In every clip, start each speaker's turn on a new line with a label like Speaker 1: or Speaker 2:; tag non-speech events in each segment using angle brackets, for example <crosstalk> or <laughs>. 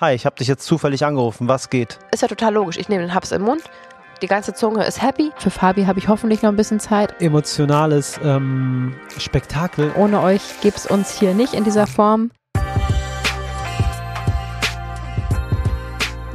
Speaker 1: Hi, ich habe dich jetzt zufällig angerufen. Was geht?
Speaker 2: Ist ja total logisch. Ich nehme den Haps im Mund. Die ganze Zunge ist happy. Für Fabi habe ich hoffentlich noch ein bisschen Zeit.
Speaker 1: Emotionales ähm, Spektakel.
Speaker 2: Ohne euch gibt es uns hier nicht in dieser Form.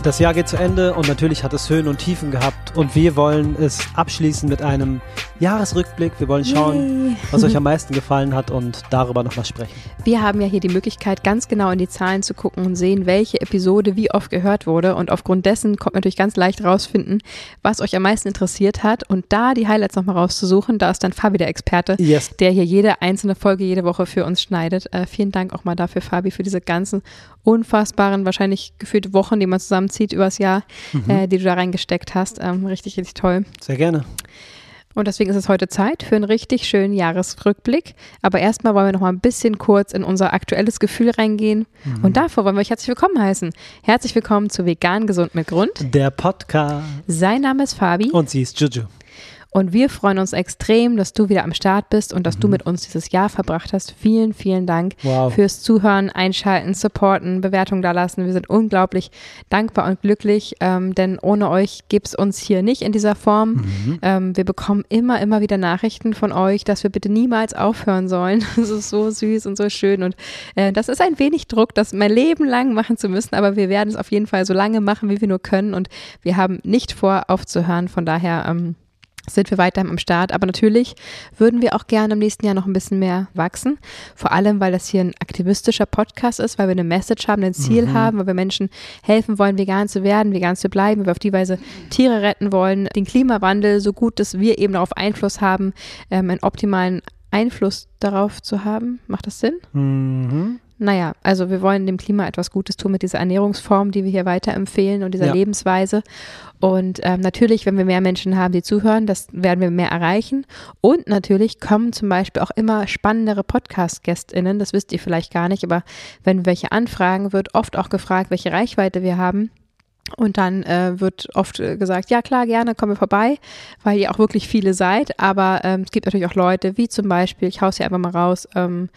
Speaker 1: Das Jahr geht zu Ende und natürlich hat es Höhen und Tiefen gehabt und wir wollen es abschließen mit einem Jahresrückblick. Wir wollen schauen,
Speaker 2: Yay.
Speaker 1: was euch am meisten gefallen hat und darüber nochmal sprechen.
Speaker 2: Wir haben ja hier die Möglichkeit, ganz genau in die Zahlen zu gucken und sehen, welche Episode wie oft gehört wurde. Und aufgrund dessen kommt natürlich ganz leicht rausfinden, was euch am meisten interessiert hat. Und da die Highlights nochmal rauszusuchen, da ist dann Fabi der Experte,
Speaker 1: Yes.
Speaker 2: der hier jede einzelne Folge jede Woche für uns schneidet. Äh, vielen Dank auch mal dafür, Fabi, für diese ganzen unfassbaren, wahrscheinlich gefühlte Wochen, die man zusammenzieht übers Jahr, äh, die du da reingesteckt hast. Ähm, richtig, richtig toll.
Speaker 1: Sehr gerne.
Speaker 2: Und deswegen ist es heute Zeit für einen richtig schönen Jahresrückblick. Aber erstmal wollen wir noch mal ein bisschen kurz in unser aktuelles Gefühl reingehen. Und davor wollen wir euch herzlich willkommen heißen. Herzlich willkommen zu Vegan Gesund mit Grund.
Speaker 1: Der Podcast.
Speaker 2: Sein Name ist Fabi
Speaker 1: Und sie ist Juju.
Speaker 2: Und wir freuen uns extrem, dass du wieder am Start bist und dass du mit uns dieses Jahr verbracht hast. Vielen, vielen Dank
Speaker 1: Wow.
Speaker 2: fürs Zuhören, Einschalten, Supporten, Bewertungen dalassen. Wir sind unglaublich dankbar und glücklich, ähm, denn ohne euch gibt es uns hier nicht in dieser Form. Ähm, wir bekommen immer, immer wieder Nachrichten von euch, dass wir bitte niemals aufhören sollen. <laughs> Das ist so süß und so schön und äh, das ist ein wenig Druck, das mein Leben lang machen zu müssen, aber wir werden es auf jeden Fall so lange machen, wie wir nur können und wir haben nicht vor, aufzuhören. Von daher ähm, sind wir weiterhin am Start. Aber natürlich würden wir auch gerne im nächsten Jahr noch ein bisschen mehr wachsen. Vor allem, weil das hier ein aktivistischer Podcast ist, weil wir eine Message haben, ein Ziel haben, weil wir Menschen helfen wollen, vegan zu werden, vegan zu bleiben, weil wir auf die Weise Tiere retten wollen, den Klimawandel so gut, dass wir eben darauf Einfluss haben, ähm, einen optimalen Einfluss darauf zu haben. Macht das Sinn?
Speaker 1: Mhm.
Speaker 2: Naja, also wir wollen dem Klima etwas Gutes tun mit dieser Ernährungsform, die wir hier weiterempfehlen und dieser
Speaker 1: Ja.
Speaker 2: Lebensweise. Und ähm, natürlich, wenn wir mehr Menschen haben, die zuhören, das werden wir mehr erreichen. Und natürlich kommen zum Beispiel auch immer spannendere Podcast-GästInnen. Das wisst ihr vielleicht gar nicht, aber wenn wir welche anfragen, wird oft auch gefragt, welche Reichweite wir haben. Und dann äh, wird oft äh, gesagt, ja klar, gerne, kommen wir vorbei, weil ihr auch wirklich viele seid. Aber ähm, es gibt natürlich auch Leute, wie zum Beispiel, ich hau's hier einfach mal raus, ähm,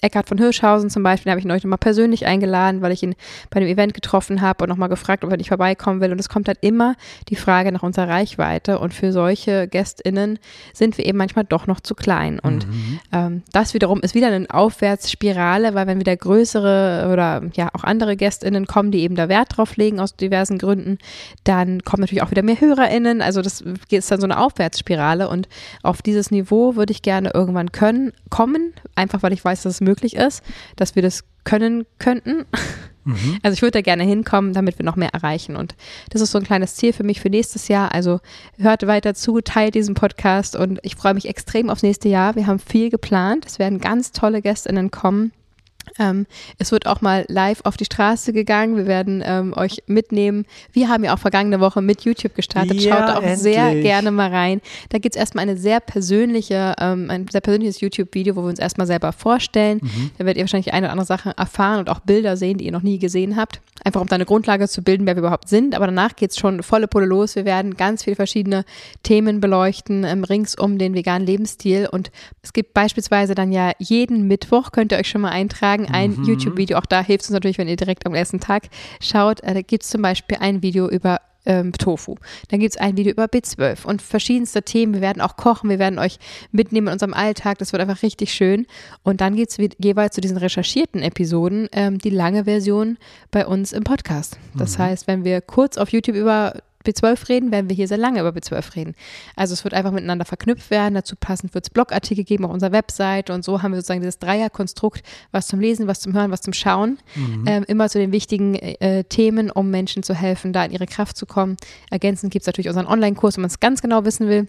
Speaker 2: Eckhard von Hirschhausen zum Beispiel, den habe ich ihn euch nochmal persönlich eingeladen, weil ich ihn bei einem Event getroffen habe und nochmal gefragt, ob er nicht vorbeikommen will. Und es kommt halt immer die Frage nach unserer Reichweite. Und für solche GästInnen sind wir eben manchmal doch noch zu klein. Und ähm, das wiederum ist wieder eine Aufwärtsspirale, weil wenn wieder größere oder ja auch andere GästInnen kommen, die eben da Wert drauf legen aus diversen Gründen, dann kommen natürlich auch wieder mehr HörerInnen. Also das ist dann so eine Aufwärtsspirale. Und auf dieses Niveau würde ich gerne irgendwann können, kommen, einfach weil ich weiß, dass es möglich ist, dass wir das können könnten. Also ich würde da gerne hinkommen, damit wir noch mehr erreichen. Und das ist so ein kleines Ziel für mich für nächstes Jahr. Also hört weiter zu, teilt diesen Podcast und ich freue mich extrem aufs nächste Jahr. Wir haben viel geplant. Es werden ganz tolle GästInnen kommen. Ähm, es wird auch mal live auf die Straße gegangen. Wir werden ähm, euch mitnehmen. Wir haben ja auch vergangene Woche mit YouTube gestartet.
Speaker 1: Ja,
Speaker 2: Schaut auch sehr
Speaker 1: endlich.
Speaker 2: gerne mal rein. Da gibt es erstmal eine sehr persönliche, ähm, ein sehr persönliches YouTube-Video, wo wir uns erstmal selber vorstellen.
Speaker 1: Mhm.
Speaker 2: Da werdet ihr wahrscheinlich eine oder andere Sache erfahren und auch Bilder sehen, die ihr noch nie gesehen habt. Einfach um da eine Grundlage zu bilden, wer wir überhaupt sind. Aber danach geht es schon volle Pulle los. Wir werden ganz viele verschiedene Themen beleuchten ähm, rings um den veganen Lebensstil. Und es gibt beispielsweise dann ja jeden Mittwoch, könnt ihr euch schon mal eintragen, ein YouTube-Video. Auch da hilft es uns natürlich, wenn ihr direkt am ersten Tag schaut. Äh, da gibt es zum Beispiel ein Video über ähm, Tofu. Dann gibt es ein Video über B12 und verschiedenste Themen. Wir werden auch kochen, wir werden euch mitnehmen in unserem Alltag. Das wird einfach richtig schön. Und dann gibt es jeweils zu diesen recherchierten Episoden ähm, die lange Version bei uns im Podcast. Das heißt, wenn wir kurz auf YouTube über B12 reden, werden wir hier sehr lange über B12 reden. Also es wird einfach miteinander verknüpft werden. Dazu passend wird es Blogartikel geben auf unserer Website und so haben wir sozusagen dieses Dreierkonstrukt, was zum Lesen, was zum Hören, was zum Schauen. Ähm, immer zu den wichtigen äh, Themen, um Menschen zu helfen, da in ihre Kraft zu kommen. Ergänzend gibt es natürlich unseren Online-Kurs, wenn man es ganz genau wissen will.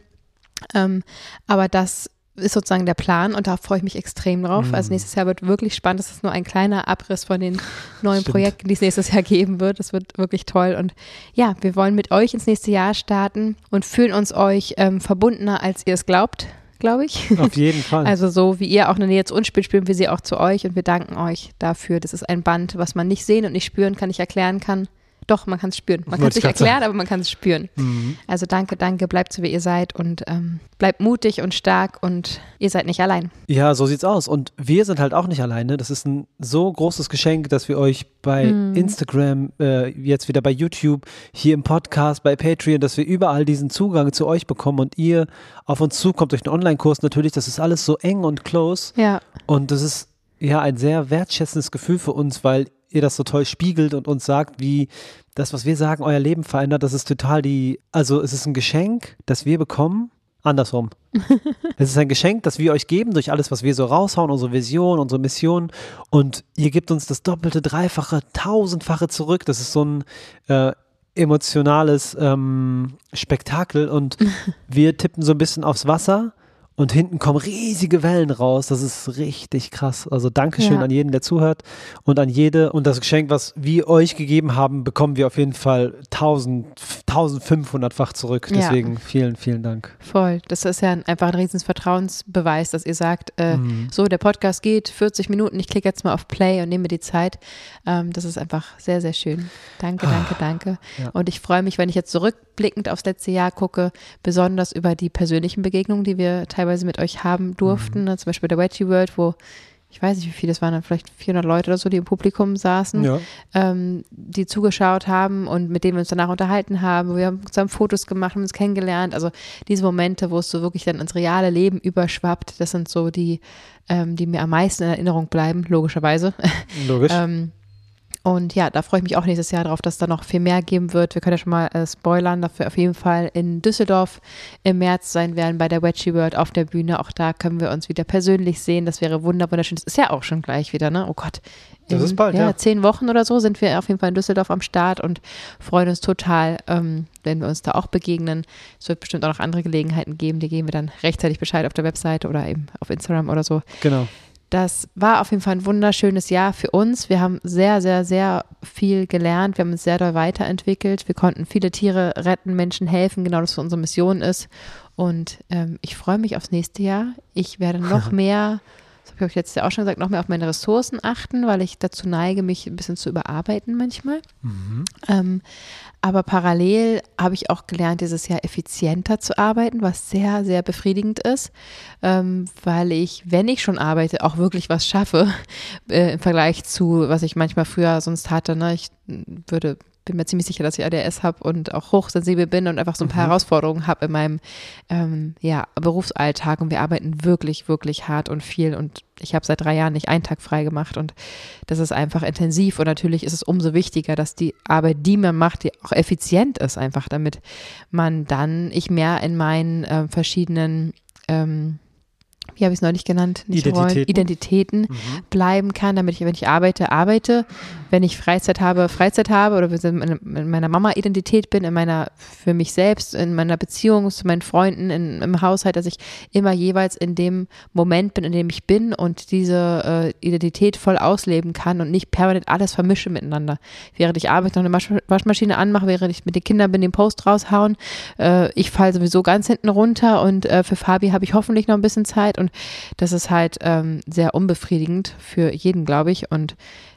Speaker 2: Ähm, aber das ist sozusagen der Plan und da freue ich mich extrem drauf.
Speaker 1: Mhm.
Speaker 2: Also nächstes Jahr wird wirklich spannend. Das ist nur ein kleiner Abriss von den neuen
Speaker 1: Stimmt.
Speaker 2: Projekten, die es nächstes Jahr geben wird. Das wird wirklich toll. Und ja, wir wollen mit euch ins nächste Jahr starten und fühlen uns euch ähm, verbundener, als ihr es glaubt, glaube ich.
Speaker 1: Auf <laughs> jeden Fall.
Speaker 2: Also so wie ihr auch eine Nähe zu uns spielt, spielen wir sie auch zu euch und wir danken euch dafür. Das ist ein Band, was man nicht sehen und nicht spüren kann, nicht erklären kann. Doch, man kann es spüren. Man kann es nicht erklären, aber man kann es spüren. Mhm. Also danke, danke, bleibt so wie ihr seid und ähm, bleibt mutig und stark und ihr seid nicht allein.
Speaker 1: Ja, so sieht's aus. Und wir sind halt auch nicht alleine. Das ist ein so großes Geschenk, dass wir euch bei mhm. Instagram, äh, jetzt wieder bei YouTube, hier im Podcast, bei Patreon, dass wir überall diesen Zugang zu euch bekommen und ihr auf uns zukommt durch den Online-Kurs natürlich. Das ist alles so eng und close.
Speaker 2: Ja.
Speaker 1: Und das ist ja ein sehr wertschätzendes Gefühl für uns, weil ihr das so toll spiegelt und uns sagt, wie das, was wir sagen, euer Leben verändert. Das ist total die, also es ist ein Geschenk, das wir bekommen. Andersrum. <laughs> es ist ein Geschenk, das wir euch geben durch alles, was wir so raushauen, unsere Vision, unsere Mission. Und ihr gebt uns das Doppelte, Dreifache, Tausendfache zurück. Das ist so ein äh, emotionales ähm, Spektakel. Und <laughs> wir tippen so ein bisschen aufs Wasser und hinten kommen riesige Wellen raus. Das ist richtig krass. Also Dankeschön ja. an jeden, der zuhört und an jede. Und das Geschenk, was wir euch gegeben haben, bekommen wir auf jeden Fall 1000, 1500-fach zurück. Deswegen ja. vielen, vielen Dank.
Speaker 2: Voll. Das ist ja einfach ein riesen Vertrauensbeweis, dass ihr sagt, äh, mhm. so, der Podcast geht 40 Minuten, ich klicke jetzt mal auf Play und nehme die Zeit. Ähm, das ist einfach sehr, sehr schön. Danke, ah, danke, danke. Ja. Und ich freue mich, wenn ich jetzt zurückblickend aufs letzte Jahr gucke, besonders über die persönlichen Begegnungen, die wir teilweise teilweise mit euch haben durften. Mhm. Ne? Zum Beispiel der Veggie World, wo ich weiß nicht, wie viele das waren, dann vielleicht 400 Leute oder so, die im Publikum saßen, ja. ähm, die zugeschaut haben und mit denen wir uns danach unterhalten haben. Wir haben zusammen Fotos gemacht, haben uns kennengelernt. Also diese Momente, wo es so wirklich dann ins reale Leben überschwappt, das sind so die, ähm, die mir am meisten in Erinnerung bleiben, logischerweise.
Speaker 1: Logisch. <laughs> ähm,
Speaker 2: und ja, da freue ich mich auch nächstes Jahr drauf, dass da noch viel mehr geben wird. Wir können ja schon mal äh, spoilern, dass wir auf jeden Fall in Düsseldorf im März sein werden bei der Wedgie World auf der Bühne. Auch da können wir uns wieder persönlich sehen. Das wäre wunderschön. Das ist ja auch schon gleich wieder, ne? Oh Gott.
Speaker 1: In, das ist bald, ja,
Speaker 2: ja. Zehn Wochen oder so sind wir auf jeden Fall in Düsseldorf am Start und freuen uns total, ähm, wenn wir uns da auch begegnen. Es wird bestimmt auch noch andere Gelegenheiten geben. Die geben wir dann rechtzeitig Bescheid auf der Webseite oder eben auf Instagram oder so.
Speaker 1: Genau.
Speaker 2: Das war auf jeden Fall ein wunderschönes Jahr für uns. Wir haben sehr, sehr, sehr viel gelernt. Wir haben uns sehr doll weiterentwickelt. Wir konnten viele Tiere retten, Menschen helfen, genau das was unsere Mission ist. Und ähm, ich freue mich aufs nächste Jahr. Ich werde noch <laughs> mehr habe ich jetzt ja auch schon gesagt, noch mehr auf meine Ressourcen achten, weil ich dazu neige, mich ein bisschen zu überarbeiten manchmal. Mhm. Ähm, aber parallel habe ich auch gelernt, dieses Jahr effizienter zu arbeiten, was sehr, sehr befriedigend ist, ähm, weil ich, wenn ich schon arbeite, auch wirklich was schaffe <laughs> äh, im Vergleich zu, was ich manchmal früher sonst hatte. Ne? Ich würde bin mir ziemlich sicher, dass ich ADS habe und auch hochsensibel bin und einfach so ein paar mhm. Herausforderungen habe in meinem ähm, ja, Berufsalltag. Und wir arbeiten wirklich, wirklich hart und viel. Und ich habe seit drei Jahren nicht einen Tag frei gemacht. Und das ist einfach intensiv. Und natürlich ist es umso wichtiger, dass die Arbeit, die man macht, die auch effizient ist, einfach damit man dann, ich mehr in meinen äh, verschiedenen ähm, wie habe ich es neulich genannt,
Speaker 1: nicht Identitäten, Rollen,
Speaker 2: Identitäten mhm. bleiben kann, damit ich, wenn ich arbeite, arbeite, wenn ich Freizeit habe, Freizeit habe oder in meiner Mama-Identität bin, in meiner, für mich selbst, in meiner Beziehung zu meinen Freunden, in, im Haushalt, dass ich immer jeweils in dem Moment bin, in dem ich bin und diese äh, Identität voll ausleben kann und nicht permanent alles vermische miteinander. Während ich arbeite, noch eine Waschmaschine anmache, während ich mit den Kindern bin, den Post raushauen, äh, ich falle sowieso ganz hinten runter und äh, für Fabi habe ich hoffentlich noch ein bisschen Zeit und das ist halt ähm, sehr unbefriedigend für jeden, glaube ich. Und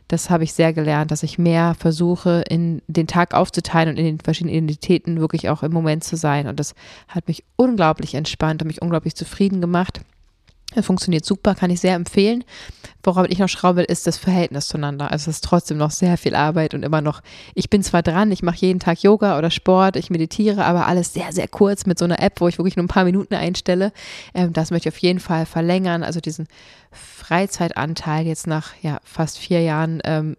Speaker 2: das habe ich sehr gelernt, dass ich mehr versuche, in den Tag aufzuteilen und in den verschiedenen Identitäten wirklich auch im Moment zu sein. Und das hat mich unglaublich entspannt und mich unglaublich zufrieden gemacht. Es funktioniert super, kann ich sehr empfehlen. Worauf ich noch schraube, ist das Verhältnis zueinander. Also es ist trotzdem noch sehr viel Arbeit und immer noch, ich bin zwar dran, ich mache jeden Tag Yoga oder Sport, ich meditiere, aber alles sehr, sehr kurz mit so einer App, wo ich wirklich nur ein paar Minuten einstelle. Ähm, das möchte ich auf jeden Fall verlängern. Also diesen Freizeitanteil jetzt nach ja, fast vier Jahren ähm,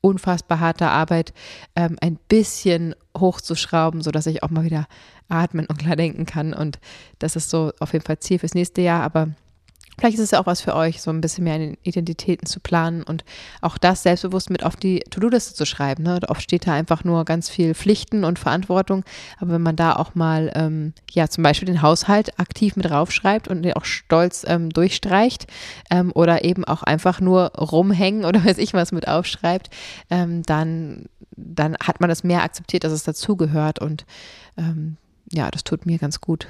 Speaker 2: unfassbar harter Arbeit ähm, ein bisschen hochzuschrauben, sodass ich auch mal wieder atmen und klar denken kann. Und das ist so auf jeden Fall Ziel fürs nächste Jahr. Aber Vielleicht ist es ja auch was für euch, so ein bisschen mehr in Identitäten zu planen und auch das selbstbewusst mit auf die To-Do-Liste zu schreiben. Ne? Oft steht da einfach nur ganz viel Pflichten und Verantwortung. Aber wenn man da auch mal, ähm, ja, zum Beispiel den Haushalt aktiv mit draufschreibt und den auch stolz ähm, durchstreicht ähm, oder eben auch einfach nur rumhängen oder <laughs> weiß ich was mit aufschreibt, ähm, dann, dann hat man das mehr akzeptiert, dass es dazugehört und ähm, ja, das tut mir ganz gut.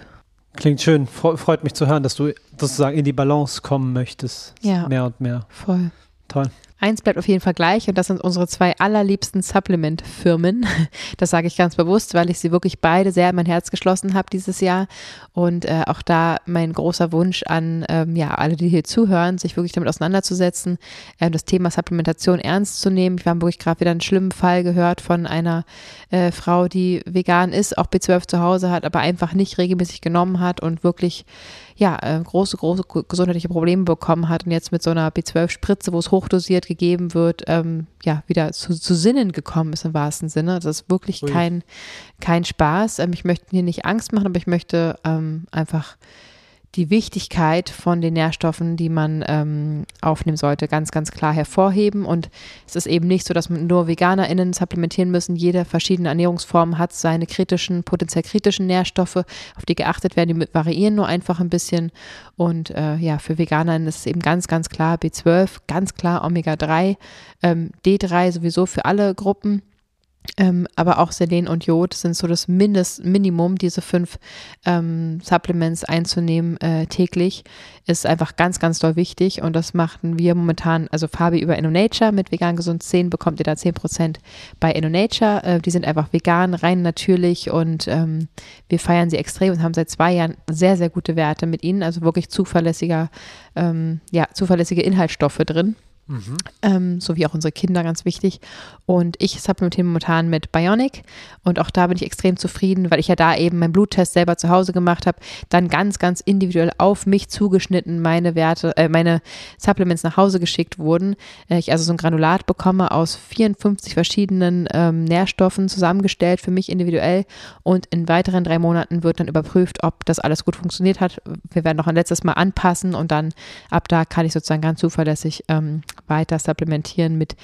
Speaker 1: Klingt schön. Freut mich zu hören, dass du sozusagen in die Balance kommen möchtest.
Speaker 2: Ja.
Speaker 1: Mehr und mehr.
Speaker 2: Voll.
Speaker 1: Toll.
Speaker 2: Eins bleibt auf jeden Fall gleich und das sind unsere zwei allerliebsten Supplement-Firmen. <laughs> Das sage ich ganz bewusst, weil ich sie wirklich beide sehr in mein Herz geschlossen habe dieses Jahr. Und äh, auch da mein großer Wunsch an ähm, ja, alle, die hier zuhören, sich wirklich damit auseinanderzusetzen, äh, das Thema Supplementation ernst zu nehmen. Wir haben wirklich gerade wieder einen schlimmen Fall gehört von einer äh, Frau, die vegan ist, auch B12 zu Hause hat, aber einfach nicht regelmäßig genommen hat und wirklich ja, äh, große, große gesundheitliche Probleme bekommen hat und jetzt mit so einer B12-Spritze, wo es hochdosiert gegeben wird, ähm, ja, wieder zu, zu Sinnen gekommen ist im wahrsten Sinne. Das ist wirklich kein, kein Spaß. Ähm, ich möchte hier nicht Angst machen, aber ich möchte ähm, einfach die Wichtigkeit von den Nährstoffen, die man ähm, aufnehmen sollte, ganz, ganz klar hervorheben. Und es ist eben nicht so, dass man nur VeganerInnen supplementieren müssen. Jede verschiedene Ernährungsform hat seine kritischen, potenziell kritischen Nährstoffe, auf die geachtet werden. Die variieren nur einfach ein bisschen. Und äh, ja, für VeganerInnen ist es eben ganz, ganz klar B12, ganz klar Omega-3, ähm, D3 sowieso für alle Gruppen. Ähm, aber auch Selen und Jod sind so das Mindest, Minimum, diese fünf ähm, Supplements einzunehmen äh, täglich, ist einfach ganz, ganz doll wichtig und das machen wir momentan, also Fabi über InnoNature mit vegan gesund 10 bekommt ihr da 10% bei InnoNature. Äh, die sind einfach vegan, rein natürlich und ähm, wir feiern sie extrem und haben seit zwei Jahren sehr, sehr gute Werte mit ihnen, also wirklich zuverlässiger, ähm, ja, zuverlässige Inhaltsstoffe drin. Mhm. Ähm, so wie auch unsere Kinder, ganz wichtig. Und ich supplementiere momentan mit Bionic und auch da bin ich extrem zufrieden, weil ich ja da eben meinen Bluttest selber zu Hause gemacht habe, dann ganz, ganz individuell auf mich zugeschnitten meine Werte, äh, meine Supplements nach Hause geschickt wurden. Äh, ich also so ein Granulat bekomme aus 54 verschiedenen ähm, Nährstoffen zusammengestellt für mich individuell und in weiteren drei Monaten wird dann überprüft, ob das alles gut funktioniert hat. Wir werden noch ein letztes Mal anpassen und dann ab da kann ich sozusagen ganz zuverlässig ähm, weiter supplementieren mit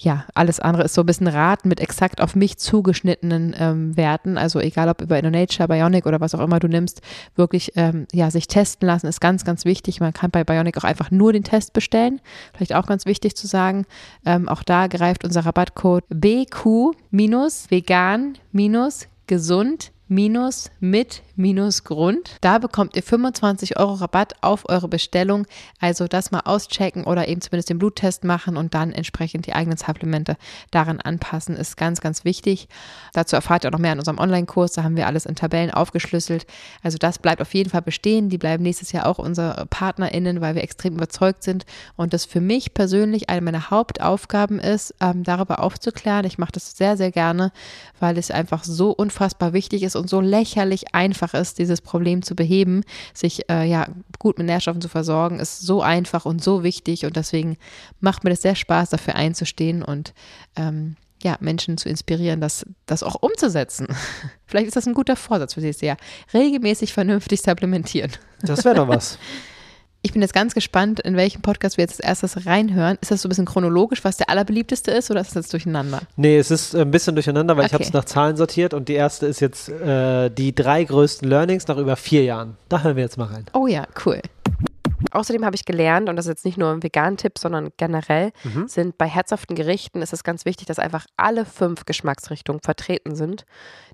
Speaker 2: ja, alles andere ist so ein bisschen raten mit exakt auf mich zugeschnittenen ähm, Werten. Also egal ob über InnoNature, Bionic oder was auch immer du nimmst, wirklich ähm, ja, sich testen lassen ist ganz, ganz wichtig. Man kann bei Bionic auch einfach nur den Test bestellen. Vielleicht auch ganz wichtig zu sagen. Ähm, auch da greift unser Rabattcode BQ-vegan-gesund minus mit minus Grund. Da bekommt ihr 25 Euro Rabatt auf eure Bestellung. Also das mal auschecken oder eben zumindest den Bluttest machen und dann entsprechend die eigenen Supplemente daran anpassen, ist ganz, ganz wichtig. Dazu erfahrt ihr auch noch mehr in unserem Online-Kurs. Da haben wir alles in Tabellen aufgeschlüsselt. Also das bleibt auf jeden Fall bestehen. Die bleiben nächstes Jahr auch unsere PartnerInnen, weil wir extrem überzeugt sind und das für mich persönlich eine meiner Hauptaufgaben ist, ähm, darüber aufzuklären. Ich mache das sehr, sehr gerne, weil es einfach so unfassbar wichtig ist und so lächerlich einfach ist, dieses Problem zu beheben, sich äh, ja gut mit Nährstoffen zu versorgen, ist so einfach und so wichtig und deswegen macht mir das sehr Spaß, dafür einzustehen und ähm, ja, Menschen zu inspirieren, das, das auch umzusetzen. <laughs> Vielleicht ist das ein guter Vorsatz für dieses Jahr. Regelmäßig vernünftig supplementieren.
Speaker 1: Das wäre doch was. <laughs>
Speaker 2: Ich bin jetzt ganz gespannt, in welchem Podcast wir jetzt als erstes reinhören. Ist das so ein bisschen chronologisch, was der allerbeliebteste ist, oder ist das jetzt durcheinander?
Speaker 1: Nee, es ist ein bisschen durcheinander, weil okay. ich habe es nach Zahlen sortiert und die erste ist jetzt äh, die drei größten Learnings nach über vier Jahren. Da hören wir jetzt mal rein.
Speaker 2: Oh ja, cool. Außerdem habe ich gelernt, und das ist jetzt nicht nur ein Vegan-Tipp, sondern generell, mhm. sind bei herzhaften Gerichten ist es ganz wichtig, dass einfach alle fünf Geschmacksrichtungen vertreten sind.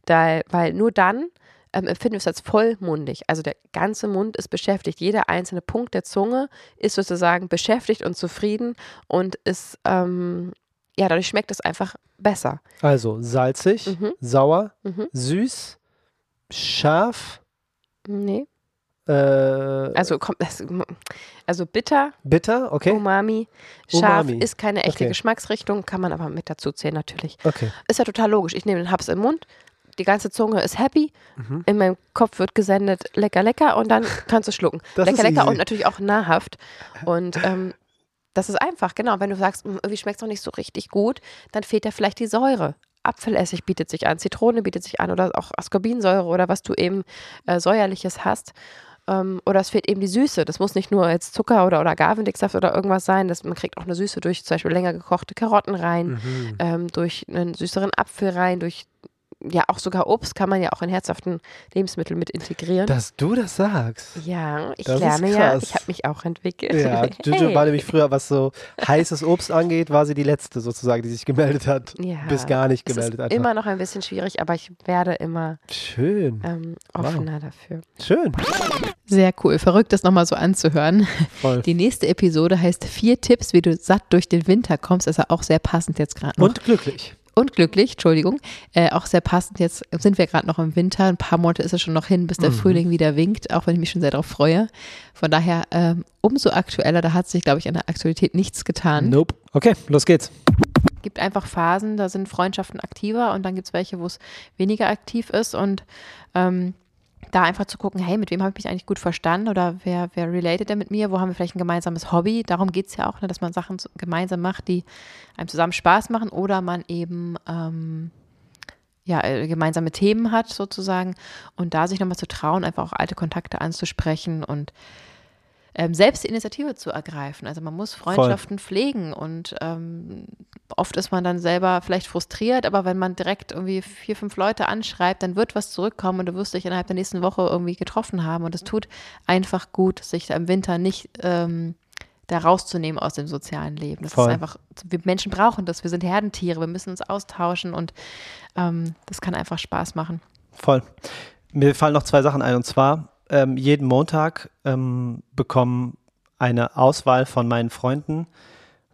Speaker 2: Da, weil nur dann ähm, empfinden wir es als vollmundig. Also der ganze Mund ist beschäftigt. Jeder einzelne Punkt der Zunge ist sozusagen beschäftigt und zufrieden und ist, ähm, ja, dadurch schmeckt es einfach besser.
Speaker 1: Also salzig, mhm. sauer, mhm. süß, scharf.
Speaker 2: Nee.
Speaker 1: Äh,
Speaker 2: also kommt also bitter,
Speaker 1: bitter, okay.
Speaker 2: Umami, scharf Umami. ist keine echte okay. Geschmacksrichtung, kann man aber mit dazu zählen natürlich.
Speaker 1: Okay.
Speaker 2: Ist ja total logisch. Ich nehme den Haps im Mund, die ganze Zunge ist happy, mhm. in meinem Kopf wird gesendet, lecker, lecker und dann <laughs> kannst du schlucken. Das lecker, lecker und natürlich auch nahrhaft. Und ähm, das ist einfach, genau. Wenn du sagst, irgendwie schmeckt es noch nicht so richtig gut, dann fehlt ja vielleicht die Säure. Apfelessig bietet sich an, Zitrone bietet sich an oder auch Ascorbinsäure oder was du eben äh, säuerliches hast. Ähm, oder es fehlt eben die Süße. Das muss nicht nur jetzt Zucker oder, oder Agavendicksaft oder irgendwas sein. Das, man kriegt auch eine Süße durch zum Beispiel länger gekochte Karotten rein, mhm. ähm, durch einen süßeren Apfel rein, durch ja, auch sogar Obst kann man ja auch in herzhaften Lebensmitteln mit integrieren.
Speaker 1: Dass du das sagst.
Speaker 2: Ja, ich das lerne ja, ich habe mich auch entwickelt.
Speaker 1: Ja, <laughs> Juju hey. war nämlich früher, was so heißes Obst angeht, war sie die letzte sozusagen, die sich gemeldet hat. Ja, bis gar nicht gemeldet
Speaker 2: hat. Immer noch ein bisschen schwierig, aber ich werde immer
Speaker 1: Schön.
Speaker 2: Ähm, offener wow. dafür.
Speaker 1: Schön.
Speaker 2: Sehr cool. Verrückt, das nochmal so anzuhören.
Speaker 1: Voll.
Speaker 2: Die nächste Episode heißt Vier Tipps, wie du satt durch den Winter kommst. Das ist ja auch sehr passend jetzt gerade noch.
Speaker 1: Und glücklich.
Speaker 2: Und glücklich, Entschuldigung. Äh, auch sehr passend. Jetzt sind wir gerade noch im Winter. Ein paar Monate ist es schon noch hin, bis der
Speaker 1: Mhm.
Speaker 2: Frühling wieder winkt, auch wenn ich mich schon sehr darauf freue. Von daher ähm, umso aktueller. Da hat sich, glaube ich, an der Aktualität nichts getan.
Speaker 1: Nope. Okay, los geht's.
Speaker 2: gibt einfach Phasen, da sind Freundschaften aktiver und dann gibt es welche, wo es weniger aktiv ist und ähm, da einfach zu gucken, hey, mit wem habe ich mich eigentlich gut verstanden oder wer, wer related denn mit mir, wo haben wir vielleicht ein gemeinsames Hobby, darum geht es ja auch, ne, dass man Sachen gemeinsam macht, die einem zusammen Spaß machen oder man eben ähm, ja, äh, gemeinsame Themen hat sozusagen. Und da sich nochmal zu trauen, einfach auch alte Kontakte anzusprechen und ähm, selbst die Initiative zu ergreifen. Also man muss Freundschaften pflegen und ähm, oft ist man dann selber vielleicht frustriert, aber wenn man direkt irgendwie vier, fünf Leute anschreibt, dann wird was zurückkommen und du wirst dich innerhalb der nächsten Woche irgendwie getroffen haben und es tut einfach gut, sich im Winter nicht ähm, da rauszunehmen aus dem sozialen Leben. Das
Speaker 1: Voll.
Speaker 2: ist einfach, wir Menschen brauchen das, wir sind Herdentiere, wir müssen uns austauschen und ähm, das kann einfach Spaß machen.
Speaker 1: Voll. Mir fallen noch zwei Sachen ein. Und zwar, ähm, jeden Montag ähm, bekommen eine Auswahl von meinen Freunden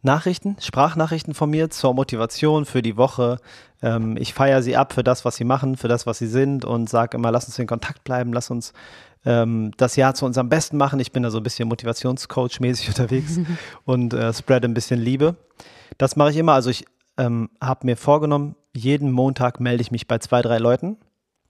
Speaker 1: Nachrichten, Sprachnachrichten von mir zur Motivation für die Woche. Ähm, ich feiere sie ab für das, was sie machen, für das, was sie sind und sage immer, lass uns in Kontakt bleiben, lass uns ähm, das Jahr zu unserem Besten machen. Ich bin da so ein bisschen Motivationscoach-mäßig <laughs> unterwegs <laughs> und äh, spread ein bisschen Liebe. Das mache ich immer. Also ich ähm, habe mir vorgenommen, jeden Montag melde ich mich bei zwei, drei Leuten.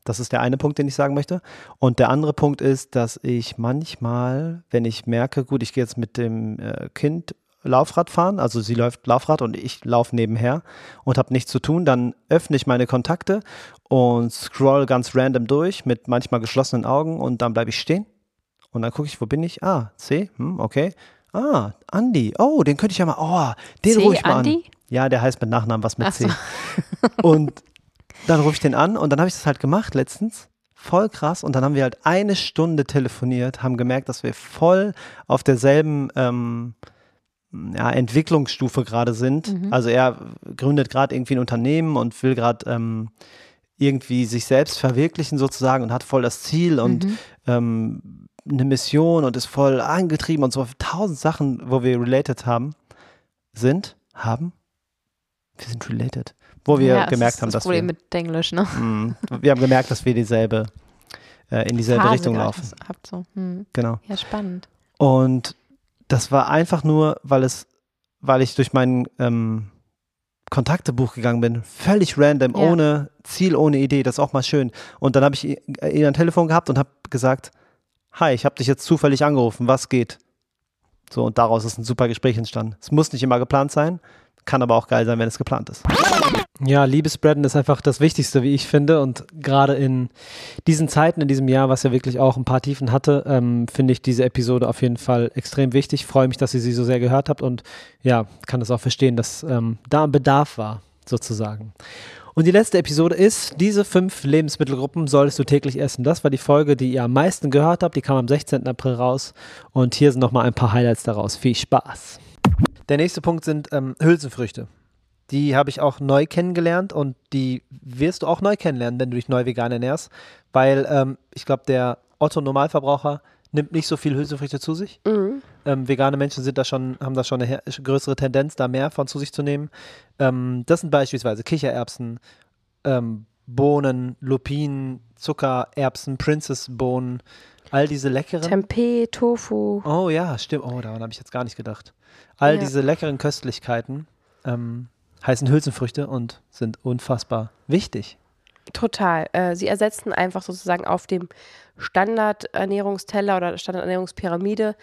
Speaker 1: Das ist der eine Punkt, den ich sagen möchte. Und der andere Punkt ist, dass ich manchmal, wenn ich merke, gut, ich gehe jetzt mit dem äh, Kind Laufrad fahren, also sie läuft Laufrad und ich laufe nebenher und habe nichts zu tun, dann öffne ich meine Kontakte und scroll ganz random durch mit manchmal geschlossenen Augen und dann bleibe ich stehen und dann gucke ich, wo bin ich? Ah, C, hm, okay. Ah, Andi. Oh, den könnte ich ja mal, oh, den rufe ich mal
Speaker 2: Andi?
Speaker 1: an. Ja, der heißt mit Nachnamen was mit
Speaker 2: Ach so.
Speaker 1: C. Und <laughs> dann rufe ich den an und dann habe ich das halt gemacht letztens. Voll krass. Und dann haben wir halt eine Stunde telefoniert, haben gemerkt, dass wir voll auf derselben ähm, ja, Entwicklungsstufe gerade sind. Also er gründet gerade irgendwie ein Unternehmen und will gerade ähm, irgendwie sich selbst verwirklichen sozusagen und hat voll das Ziel und ähm, eine Mission und ist voll angetrieben und so tausend Sachen, wo wir related haben, sind, haben. Wir sind related. Wo wir
Speaker 2: ja,
Speaker 1: gemerkt
Speaker 2: das ist
Speaker 1: haben,
Speaker 2: das
Speaker 1: dass
Speaker 2: Problem
Speaker 1: wir,
Speaker 2: mit Englisch, ne?
Speaker 1: Mm, wir haben gemerkt, dass wir dieselbe, äh, in dieselbe
Speaker 2: Phase
Speaker 1: Richtung laufen.
Speaker 2: Habt so. Hm.
Speaker 1: Genau.
Speaker 2: Ja, spannend.
Speaker 1: Und das war einfach nur, weil es, weil ich durch mein ähm, Kontaktebuch gegangen bin, völlig random,
Speaker 2: Ja.
Speaker 1: ohne Ziel, ohne Idee, das ist auch mal schön. Und dann habe ich ihn ihn am Telefon gehabt und habe gesagt, hi, ich habe dich jetzt zufällig angerufen, was geht? So, und daraus ist ein super Gespräch entstanden. Es muss nicht immer geplant sein, kann aber auch geil sein, wenn es geplant ist. Ja, Liebesbranden ist einfach das Wichtigste, wie ich finde. Und gerade in diesen Zeiten, in diesem Jahr, was ja wirklich auch ein paar Tiefen hatte, ähm, finde ich diese Episode auf jeden Fall extrem wichtig. Freue mich, dass ihr sie so sehr gehört habt und ja, kann es auch verstehen, dass ähm, da ein Bedarf war, sozusagen. Und die letzte Episode ist, diese fünf Lebensmittelgruppen solltest du täglich essen. Das war die Folge, die ihr am meisten gehört habt. Die kam am 16. April raus. Und hier sind nochmal ein paar Highlights daraus. Viel Spaß. Der nächste Punkt sind ähm, Hülsenfrüchte. Die habe ich auch neu kennengelernt und die wirst du auch neu kennenlernen, wenn du dich neu vegan ernährst, weil ähm, ich glaube, der Otto-Normalverbraucher nimmt nicht so viel Hülsenfrüchte zu sich. Ähm, vegane Menschen sind da schon, haben da schon eine größere Tendenz, da mehr von zu sich zu nehmen. Ähm, das sind beispielsweise Kichererbsen, ähm, Bohnen, Lupinen, Zucker, Erbsen, Princess-Bohnen, all diese leckeren.
Speaker 2: Tempeh, Tofu.
Speaker 1: Oh ja, stimmt. Oh, daran habe ich jetzt gar nicht gedacht. All
Speaker 2: Ja.
Speaker 1: diese leckeren Köstlichkeiten ähm, heißen Hülsenfrüchte und sind unfassbar wichtig.
Speaker 2: Total. Äh, sie ersetzen einfach sozusagen auf dem Standardernährungsteller oder Standardernährungspyramide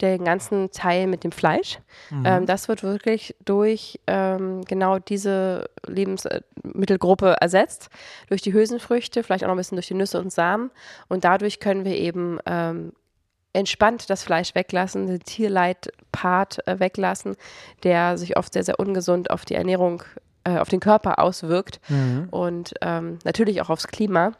Speaker 2: den ganzen Teil mit dem Fleisch. Ähm, das wird wirklich durch ähm, genau diese Lebensmittelgruppe ersetzt, durch die Hülsenfrüchte, vielleicht auch noch ein bisschen durch die Nüsse und Samen. Und dadurch können wir eben ähm, entspannt das Fleisch weglassen, den Tierleid-Part äh, weglassen, der sich oft sehr, sehr ungesund auf die Ernährung, äh, auf den Körper auswirkt und ähm, natürlich auch aufs Klima.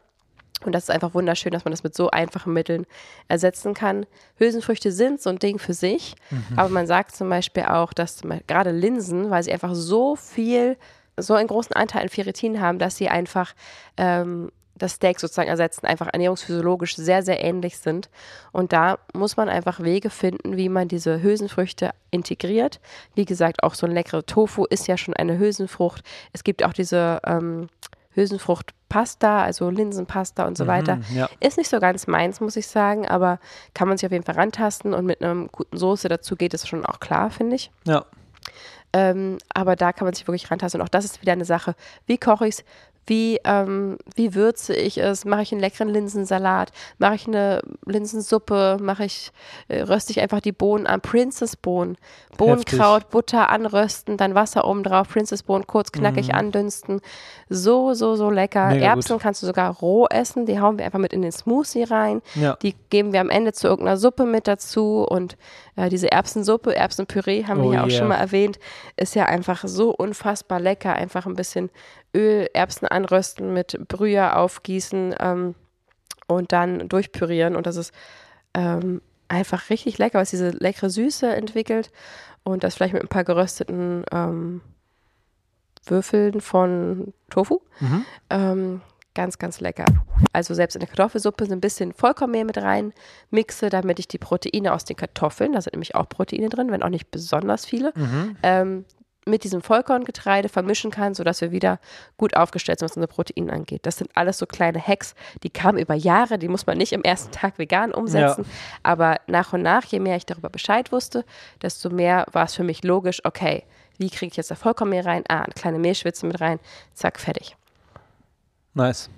Speaker 2: Und das ist einfach wunderschön, dass man das mit so einfachen Mitteln ersetzen kann. Hülsenfrüchte sind so ein Ding für sich, aber man sagt zum Beispiel auch, dass gerade Linsen, weil sie einfach so viel, so einen großen Anteil an Ferritin haben, dass sie einfach ähm,
Speaker 3: das Steak sozusagen ersetzen, einfach ernährungsphysiologisch sehr, sehr ähnlich sind. Und da muss man einfach Wege finden, wie man diese Hülsenfrüchte integriert. Wie gesagt, auch so ein leckerer Tofu ist ja schon eine Hülsenfrucht. Es gibt auch diese ähm, Hülsenfruchtpasta, also Linsenpasta und so
Speaker 1: Mhm,
Speaker 3: weiter.
Speaker 1: ja.
Speaker 3: Ist nicht so ganz meins, muss ich sagen, aber kann man sich auf jeden Fall rantasten und mit einer guten Soße dazu geht es schon auch klar, finde ich.
Speaker 1: Ja.
Speaker 3: Ähm, aber da kann man sich wirklich rantasten. Und auch das ist wieder eine Sache. Wie koche ich es? Wie, ähm, wie würze ich es? Mache ich einen leckeren Linsensalat? Mache ich eine Linsensuppe? Mache ich, äh, röste ich einfach die Bohnen an? Princess-Bohnen. Bohnenkraut, Butter anrösten, dann Wasser oben drauf, Princess-Bohnen kurz knackig andünsten. So, so, so lecker.
Speaker 1: Mhm. Mega
Speaker 3: Erbsen
Speaker 1: gut.
Speaker 3: kannst du sogar roh essen. Die hauen wir einfach mit in den Smoothie rein.
Speaker 1: Ja.
Speaker 3: Die geben wir am Ende zu irgendeiner Suppe mit dazu. Und äh, diese Erbsensuppe, Erbsenpüree, haben wir
Speaker 1: Oh
Speaker 3: ja auch
Speaker 1: yeah.
Speaker 3: schon mal erwähnt, ist ja einfach so unfassbar lecker. Einfach ein bisschen Öl, Erbsen anrösten, mit Brühe aufgießen ähm, und dann durchpürieren. Und das ist ähm, einfach richtig lecker, was diese leckere Süße entwickelt. Und das vielleicht mit ein paar gerösteten ähm, Würfeln von Tofu.
Speaker 1: Mhm.
Speaker 3: Ähm, ganz, ganz lecker. Also selbst in der Kartoffelsuppe so ein bisschen Vollkornmehl mit rein mixe, damit ich die Proteine aus den Kartoffeln, da sind nämlich auch Proteine drin, wenn auch nicht besonders viele,
Speaker 1: Mhm.
Speaker 3: Mit diesem Vollkorngetreide vermischen kann, sodass wir wieder gut aufgestellt sind, was unsere Proteine angeht. Das sind alles so kleine Hacks, die kamen über Jahre, die muss man nicht im ersten Tag vegan umsetzen, aber nach und nach, je mehr ich darüber Bescheid wusste, desto mehr war es für mich logisch, okay, wie kriege ich jetzt da Vollkornmehl rein? Ah, eine kleine Mehlschwitze mit rein, zack, fertig.
Speaker 1: Nice.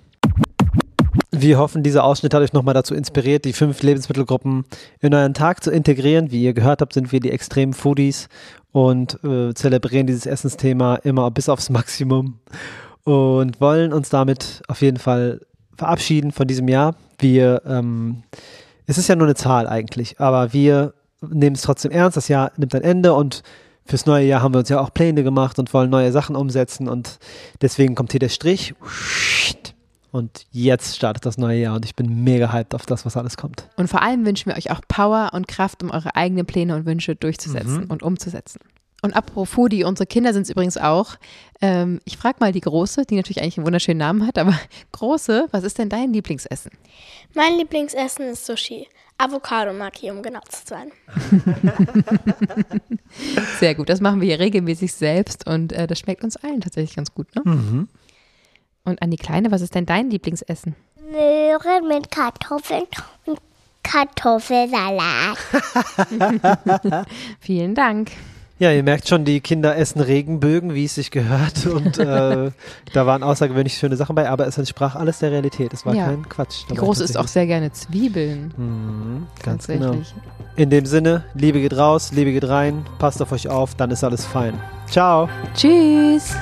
Speaker 1: Wir hoffen, dieser Ausschnitt hat euch nochmal dazu inspiriert, die fünf Lebensmittelgruppen in euren Tag zu integrieren. Wie ihr gehört habt, sind wir die extremen Foodies und äh, zelebrieren dieses Essensthema immer bis aufs Maximum und wollen uns damit auf jeden Fall verabschieden von diesem Jahr. Wir, ähm, es ist ja nur eine Zahl eigentlich, aber wir nehmen es trotzdem ernst. Das Jahr nimmt ein Ende und fürs neue Jahr haben wir uns ja auch Pläne gemacht und wollen neue Sachen umsetzen und deswegen kommt hier der Strich. Und jetzt startet das neue Jahr und ich bin mega hyped auf das, was alles kommt.
Speaker 2: Und vor allem wünschen wir euch auch Power und Kraft, um eure eigenen Pläne und Wünsche durchzusetzen und umzusetzen. Und apropos Foodie, unsere Kinder sind es übrigens auch. Ähm, ich frage mal die Große, die natürlich eigentlich einen wunderschönen Namen hat, aber <laughs> Große, was ist denn dein Lieblingsessen?
Speaker 4: Mein Lieblingsessen ist Sushi. Avocado mag ich, um genau zu sein. <laughs>
Speaker 2: Sehr gut, das machen wir hier regelmäßig selbst und äh, das schmeckt uns allen tatsächlich ganz gut. Ne? Und an die Kleine, was ist denn dein Lieblingsessen?
Speaker 5: Möhren mit Kartoffeln und Kartoffelsalat. <laughs> <laughs>
Speaker 2: Vielen Dank.
Speaker 1: Ja, ihr merkt schon, die Kinder essen Regenbögen, wie es sich gehört. Und äh, <laughs> da waren außergewöhnlich schöne Sachen bei, aber es entsprach alles der Realität. Es war
Speaker 2: Ja.
Speaker 1: kein Quatsch.
Speaker 2: Die Große isst auch sehr gerne Zwiebeln.
Speaker 1: Mhm, ganz genau. In dem Sinne, Liebe geht raus, Liebe geht rein, passt auf euch auf, dann ist alles fein. Ciao.
Speaker 2: Tschüss.